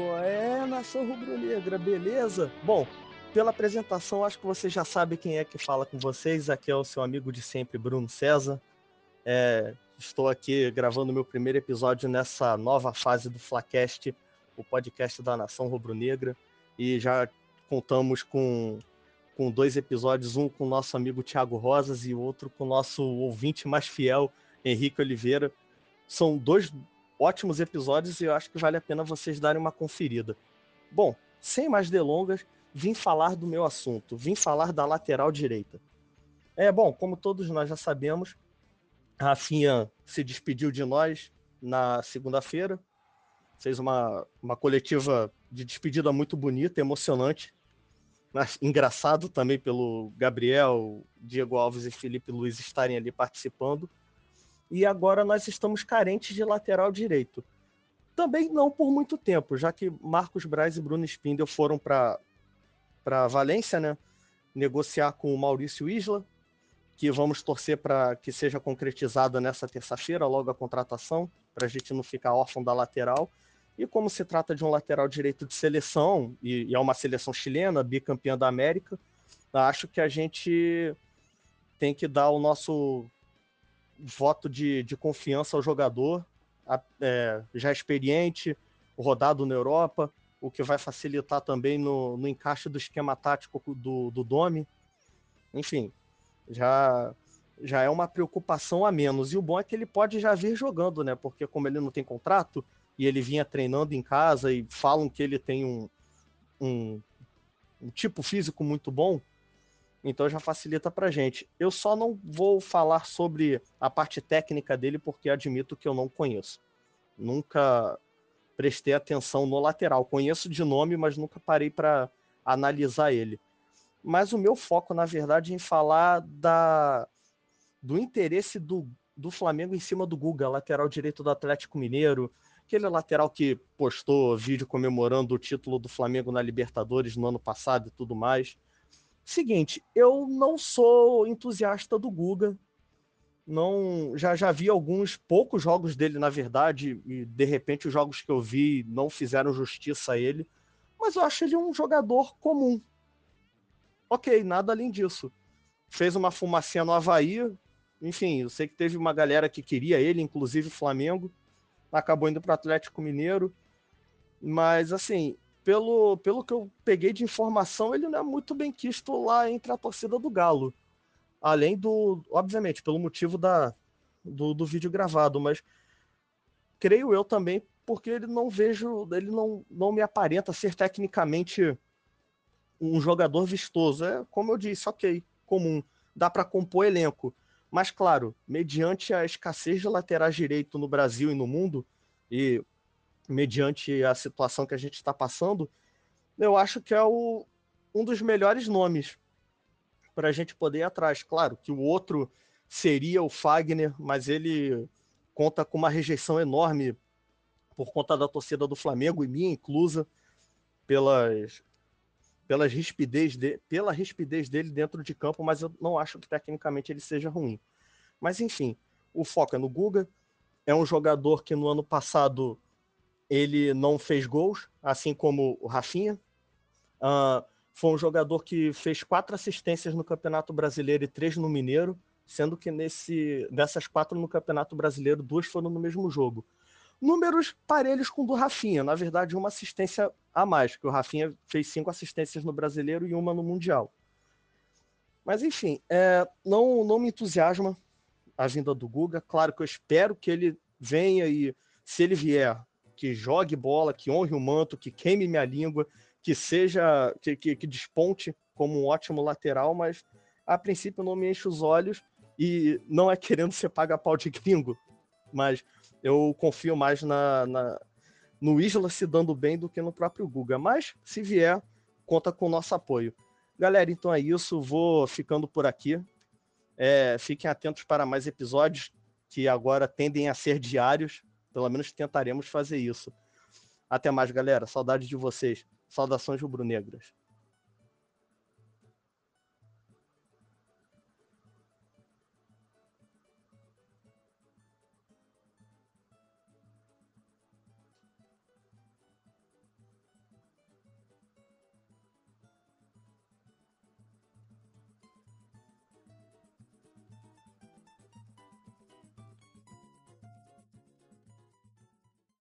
É, nação rubro-negra, beleza? Bom, pela apresentação, acho que você já sabe quem é que fala com vocês. Aqui é o seu amigo de sempre, Bruno César. É, estou aqui gravando meu primeiro episódio nessa nova fase do Flacast, o podcast da Nação Rubro-Negra. E já contamos com, com dois episódios, um com o nosso amigo Thiago Rosas e outro com o nosso ouvinte mais fiel, Henrique Oliveira. São dois ótimos episódios e eu acho que vale a pena vocês darem uma conferida. Bom, sem mais delongas, vim falar do meu assunto, vim falar da lateral direita. É bom, como todos nós já sabemos, a Rafinha se despediu de nós na segunda-feira, fez uma, uma coletiva de despedida muito bonita, emocionante, mas engraçado também pelo Gabriel, Diego Alves e Felipe Luiz estarem ali participando. E agora nós estamos carentes de lateral direito. Também não por muito tempo, já que Marcos Braz e Bruno Spindel foram para Valência, né? Negociar com o Maurício Isla, que vamos torcer para que seja concretizada nessa terça-feira, logo a contratação, para a gente não ficar órfão da lateral. E como se trata de um lateral direito de seleção, e, e é uma seleção chilena, bicampeã da América, acho que a gente tem que dar o nosso voto de, de confiança ao jogador, é, já experiente, rodado na Europa, o que vai facilitar também no, no encaixe do esquema tático do, do Domi. Enfim, já já é uma preocupação a menos. E o bom é que ele pode já vir jogando, né? Porque como ele não tem contrato e ele vinha treinando em casa e falam que ele tem um, um, um tipo físico muito bom, então já facilita para gente. Eu só não vou falar sobre a parte técnica dele porque admito que eu não conheço. Nunca prestei atenção no lateral. Conheço de nome, mas nunca parei para analisar ele. Mas o meu foco, na verdade, é em falar da, do interesse do, do Flamengo em cima do Guga, lateral direito do Atlético Mineiro, aquele lateral que postou vídeo comemorando o título do Flamengo na Libertadores no ano passado e tudo mais. Seguinte, eu não sou entusiasta do Guga, não já já vi alguns poucos jogos dele na verdade e de repente os jogos que eu vi não fizeram justiça a ele mas eu acho ele um jogador comum. Ok nada além disso. Fez uma fumacinha no Havaí enfim eu sei que teve uma galera que queria ele inclusive o Flamengo acabou indo para o Atlético Mineiro mas assim pelo pelo que eu peguei de informação ele não é muito bem quisto lá entre a torcida do Galo Além do, obviamente, pelo motivo da, do, do vídeo gravado, mas creio eu também porque ele não vejo, ele não, não me aparenta ser tecnicamente um jogador vistoso. É, como eu disse, ok, comum, dá para compor elenco. Mas, claro, mediante a escassez de laterais direito no Brasil e no mundo, e mediante a situação que a gente está passando, eu acho que é o, um dos melhores nomes para a gente poder ir atrás. Claro que o outro seria o Fagner, mas ele conta com uma rejeição enorme por conta da torcida do Flamengo e minha inclusa pelas pelas rispidez de, pela rispidez dele dentro de campo, mas eu não acho que tecnicamente ele seja ruim. Mas enfim, o foco é no Guga. É um jogador que no ano passado ele não fez gols, assim como o Rafinha. Uh, foi um jogador que fez quatro assistências no Campeonato Brasileiro e três no Mineiro, sendo que nesse, dessas quatro no Campeonato Brasileiro, duas foram no mesmo jogo. Números parelhos com o do Rafinha, na verdade, uma assistência a mais, que o Rafinha fez cinco assistências no Brasileiro e uma no Mundial. Mas enfim, é, não, não me entusiasma a vinda do Guga. Claro que eu espero que ele venha e, se ele vier, que jogue bola, que honre o manto, que queime minha língua, que seja, que, que, que desponte como um ótimo lateral, mas a princípio não me enche os olhos e não é querendo ser paga-pau de gringo, mas eu confio mais na, na, no Isla se dando bem do que no próprio Guga. Mas se vier, conta com o nosso apoio. Galera, então é isso. Vou ficando por aqui. É, fiquem atentos para mais episódios que agora tendem a ser diários. Pelo menos tentaremos fazer isso. Até mais, galera. Saudade de vocês. Saudações rubro-negras.